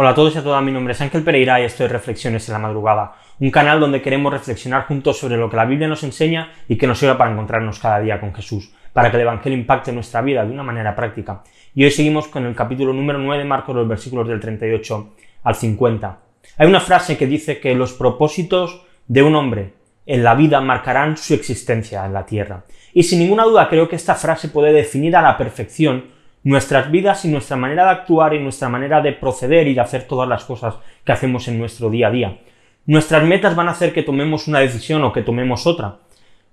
Hola a todos y a todas, mi nombre es Ángel Pereira y esto es Reflexiones en la Madrugada, un canal donde queremos reflexionar juntos sobre lo que la Biblia nos enseña y que nos sirva para encontrarnos cada día con Jesús, para que el Evangelio impacte nuestra vida de una manera práctica. Y hoy seguimos con el capítulo número 9 de Marcos, los versículos del 38 al 50. Hay una frase que dice que los propósitos de un hombre en la vida marcarán su existencia en la tierra. Y sin ninguna duda creo que esta frase puede definir a la perfección nuestras vidas y nuestra manera de actuar y nuestra manera de proceder y de hacer todas las cosas que hacemos en nuestro día a día. Nuestras metas van a hacer que tomemos una decisión o que tomemos otra.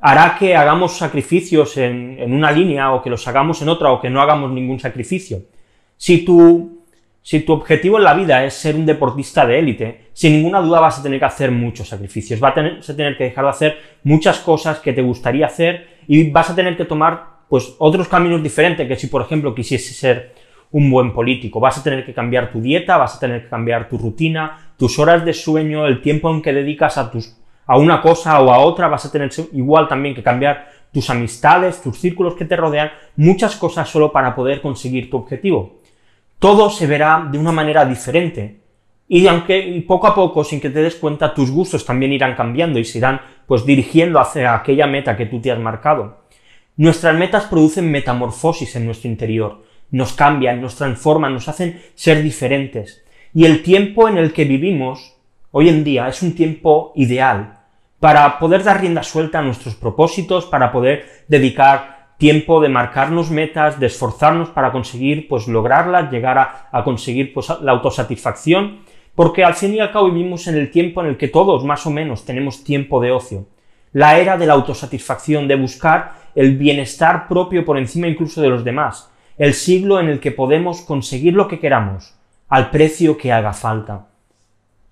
Hará que hagamos sacrificios en, en una línea o que los hagamos en otra o que no hagamos ningún sacrificio. Si tu, si tu objetivo en la vida es ser un deportista de élite, sin ninguna duda vas a tener que hacer muchos sacrificios, vas a tener, vas a tener que dejar de hacer muchas cosas que te gustaría hacer y vas a tener que tomar pues otros caminos diferentes que si por ejemplo quisiese ser un buen político. Vas a tener que cambiar tu dieta, vas a tener que cambiar tu rutina, tus horas de sueño, el tiempo en que dedicas a, tus, a una cosa o a otra, vas a tener igual también que cambiar tus amistades, tus círculos que te rodean, muchas cosas solo para poder conseguir tu objetivo. Todo se verá de una manera diferente. Y aunque poco a poco, sin que te des cuenta, tus gustos también irán cambiando y se irán pues dirigiendo hacia aquella meta que tú te has marcado. Nuestras metas producen metamorfosis en nuestro interior, nos cambian, nos transforman, nos hacen ser diferentes. Y el tiempo en el que vivimos hoy en día es un tiempo ideal para poder dar rienda suelta a nuestros propósitos, para poder dedicar tiempo de marcarnos metas, de esforzarnos para conseguir pues lograrlas, llegar a, conseguir pues la autosatisfacción, porque al fin y al cabo vivimos en el tiempo en el que todos más o menos tenemos tiempo de ocio. La era de la autosatisfacción, de buscar el bienestar propio por encima incluso de los demás, el siglo en el que podemos conseguir lo que queramos, al precio que haga falta.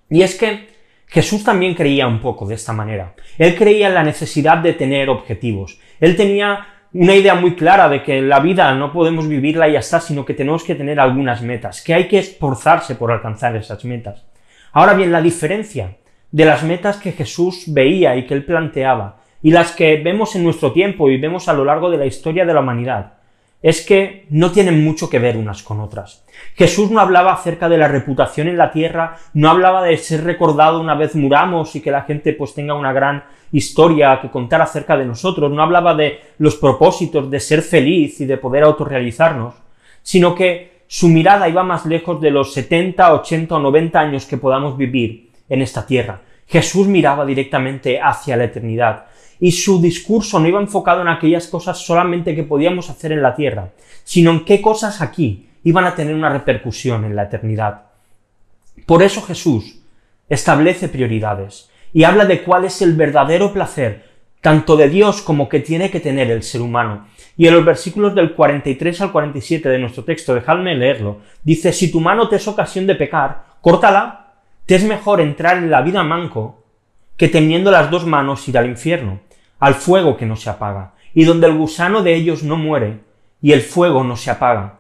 Y es que Jesús también creía un poco de esta manera. Él creía en la necesidad de tener objetivos. Él tenía una idea muy clara de que la vida no podemos vivirla y ya está, sino que tenemos que tener algunas metas, que hay que esforzarse por alcanzar esas metas. Ahora bien, la diferencia de las metas que Jesús veía y que él planteaba y las que vemos en nuestro tiempo y vemos a lo largo de la historia de la humanidad, es que no tienen mucho que ver unas con otras. Jesús no hablaba acerca de la reputación en la tierra, no hablaba de ser recordado una vez muramos y que la gente pues tenga una gran historia que contar acerca de nosotros, no hablaba de los propósitos de ser feliz y de poder autorrealizarnos, sino que su mirada iba más lejos de los 70, 80 o 90 años que podamos vivir en esta tierra. Jesús miraba directamente hacia la eternidad y su discurso no iba enfocado en aquellas cosas solamente que podíamos hacer en la tierra, sino en qué cosas aquí iban a tener una repercusión en la eternidad. Por eso Jesús establece prioridades y habla de cuál es el verdadero placer tanto de Dios como que tiene que tener el ser humano. Y en los versículos del 43 al 47 de nuestro texto, dejadme leerlo, dice, si tu mano te es ocasión de pecar, córtala, te es mejor entrar en la vida manco que teniendo las dos manos ir al infierno, al fuego que no se apaga, y donde el gusano de ellos no muere, y el fuego no se apaga.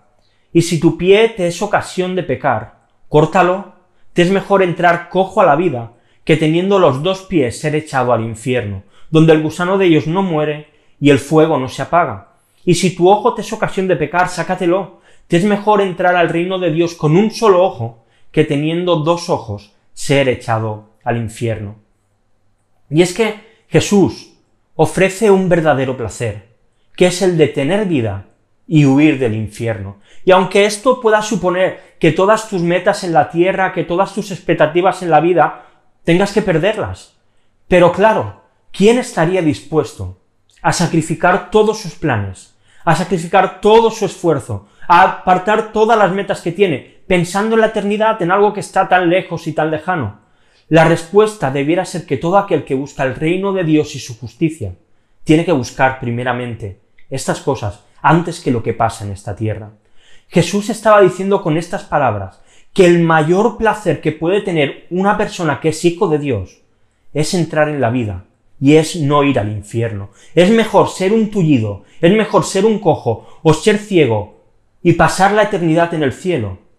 Y si tu pie te es ocasión de pecar, córtalo, te es mejor entrar cojo a la vida, que teniendo los dos pies ser echado al infierno, donde el gusano de ellos no muere, y el fuego no se apaga. Y si tu ojo te es ocasión de pecar, sácatelo, te es mejor entrar al reino de Dios con un solo ojo, que teniendo dos ojos ser echado al infierno. Y es que Jesús ofrece un verdadero placer, que es el de tener vida y huir del infierno. Y aunque esto pueda suponer que todas tus metas en la tierra, que todas tus expectativas en la vida, tengas que perderlas. Pero claro, ¿quién estaría dispuesto a sacrificar todos sus planes, a sacrificar todo su esfuerzo, a apartar todas las metas que tiene, pensando en la eternidad, en algo que está tan lejos y tan lejano? La respuesta debiera ser que todo aquel que busca el reino de Dios y su justicia tiene que buscar primeramente estas cosas antes que lo que pasa en esta tierra. Jesús estaba diciendo con estas palabras que el mayor placer que puede tener una persona que es hijo de Dios es entrar en la vida y es no ir al infierno. Es mejor ser un tullido, es mejor ser un cojo o ser ciego y pasar la eternidad en el cielo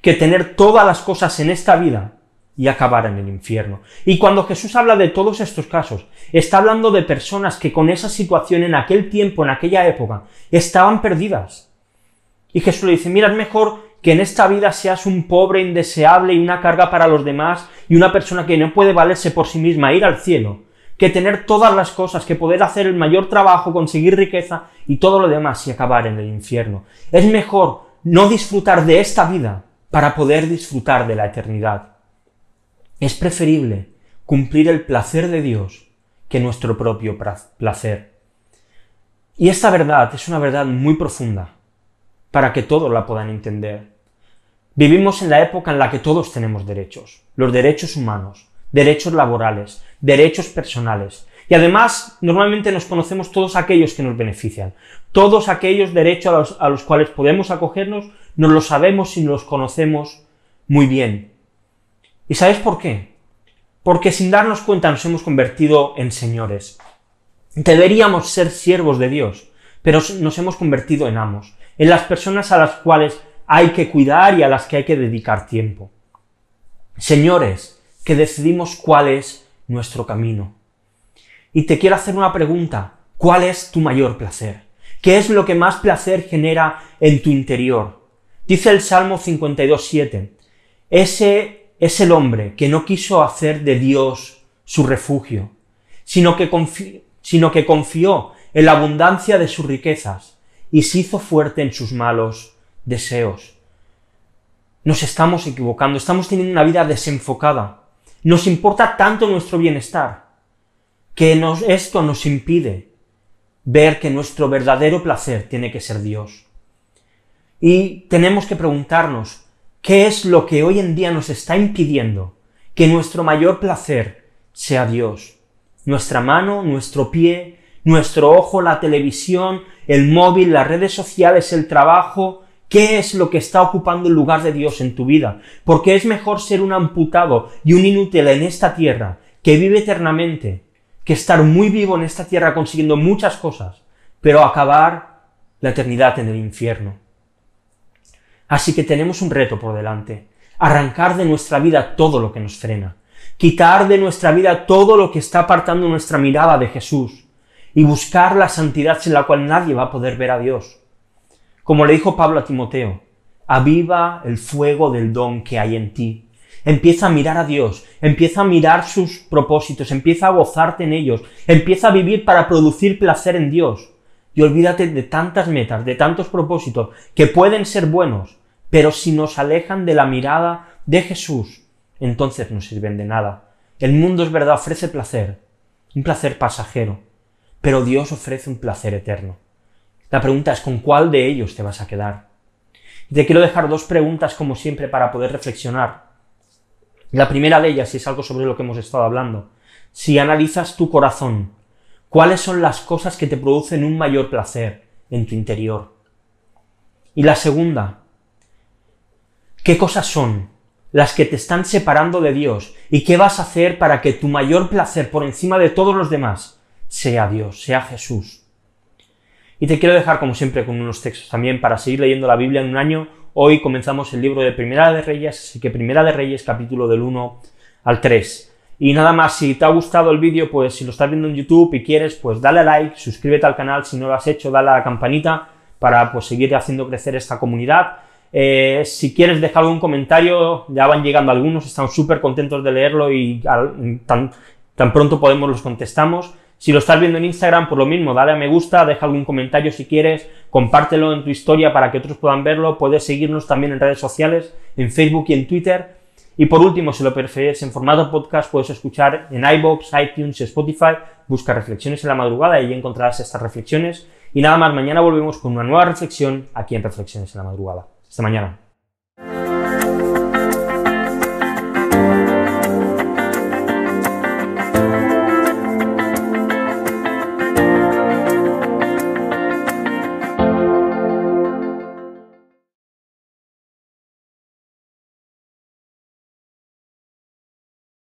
que tener todas las cosas en esta vida y acabar en el infierno. Y cuando Jesús habla de todos estos casos, está hablando de personas que con esa situación en aquel tiempo, en aquella época, estaban perdidas. Y Jesús le dice, mira, es mejor que en esta vida seas un pobre indeseable y una carga para los demás y una persona que no puede valerse por sí misma, ir al cielo, que tener todas las cosas, que poder hacer el mayor trabajo, conseguir riqueza y todo lo demás y acabar en el infierno. Es mejor no disfrutar de esta vida para poder disfrutar de la eternidad. Es preferible cumplir el placer de Dios que nuestro propio placer. Y esta verdad es una verdad muy profunda, para que todos la puedan entender. Vivimos en la época en la que todos tenemos derechos, los derechos humanos, derechos laborales, derechos personales. Y además, normalmente nos conocemos todos aquellos que nos benefician. Todos aquellos derechos a los, a los cuales podemos acogernos, nos los sabemos y los conocemos muy bien. ¿Y sabes por qué? Porque sin darnos cuenta nos hemos convertido en señores. Deberíamos ser siervos de Dios, pero nos hemos convertido en amos, en las personas a las cuales hay que cuidar y a las que hay que dedicar tiempo. Señores, que decidimos cuál es nuestro camino. Y te quiero hacer una pregunta. ¿Cuál es tu mayor placer? ¿Qué es lo que más placer genera en tu interior? Dice el Salmo 52.7. Ese es el hombre que no quiso hacer de Dios su refugio, sino que, confió en la abundancia de sus riquezas y se hizo fuerte en sus malos deseos. Nos estamos equivocando, estamos teniendo una vida desenfocada. Nos importa tanto nuestro bienestar que esto nos impide ver que nuestro verdadero placer tiene que ser Dios. Y tenemos que preguntarnos, ¿qué es lo que hoy en día nos está impidiendo que nuestro mayor placer sea Dios? Nuestra mano, nuestro pie, nuestro ojo, la televisión, el móvil, las redes sociales, el trabajo, ¿Qué es lo que está ocupando el lugar de Dios en tu vida? Porque es mejor ser un amputado y un inútil en esta tierra que vive eternamente que estar muy vivo en esta tierra consiguiendo muchas cosas, pero acabar la eternidad en el infierno. Así que tenemos un reto por delante, arrancar de nuestra vida todo lo que nos frena, quitar de nuestra vida todo lo que está apartando nuestra mirada de Jesús y buscar la santidad sin la cual nadie va a poder ver a Dios. Como le dijo Pablo a Timoteo, aviva el fuego del don que hay en ti. Empieza a mirar a Dios, empieza a mirar sus propósitos, empieza a gozarte en ellos, empieza a vivir para producir placer en Dios. Y olvídate de tantas metas, de tantos propósitos que pueden ser buenos, pero si nos alejan de la mirada de Jesús, entonces no sirven de nada. El mundo es verdad, ofrece placer, un placer pasajero, pero Dios ofrece un placer eterno. La pregunta es con cuál de ellos te vas a quedar. Te quiero dejar dos preguntas como siempre para poder reflexionar. La primera de ellas, y es algo sobre lo que hemos estado hablando, si analizas tu corazón, ¿cuáles son las cosas que te producen un mayor placer en tu interior? Y la segunda, ¿qué cosas son las que te están separando de Dios y qué vas a hacer para que tu mayor placer por encima de todos los demás sea Dios, sea Jesús? Y te quiero dejar como siempre con unos textos también para seguir leyendo la Biblia en un año Hoy comenzamos el libro de Primera de Reyes, así que Primera de Reyes capítulo del 1 al 3. Y nada más, si te ha gustado el vídeo, pues si lo estás viendo en YouTube y quieres, pues dale a like, suscríbete al canal, si no lo has hecho, dale a la campanita para pues seguir haciendo crecer esta comunidad. Eh, si quieres dejar algún comentario, ya van llegando algunos, estamos súper contentos de leerlo y tan, tan pronto podemos los contestamos. Si lo estás viendo en Instagram, por lo mismo, dale a me gusta, deja algún comentario si quieres, compártelo en tu historia para que otros puedan verlo, puedes seguirnos también en redes sociales, en Facebook y en Twitter. Y por último, si lo prefieres en formato podcast, puedes escuchar en iBox, iTunes, Spotify, busca reflexiones en la madrugada y ahí encontrarás estas reflexiones. Y nada más, mañana volvemos con una nueva reflexión aquí en Reflexiones en la madrugada. Hasta mañana.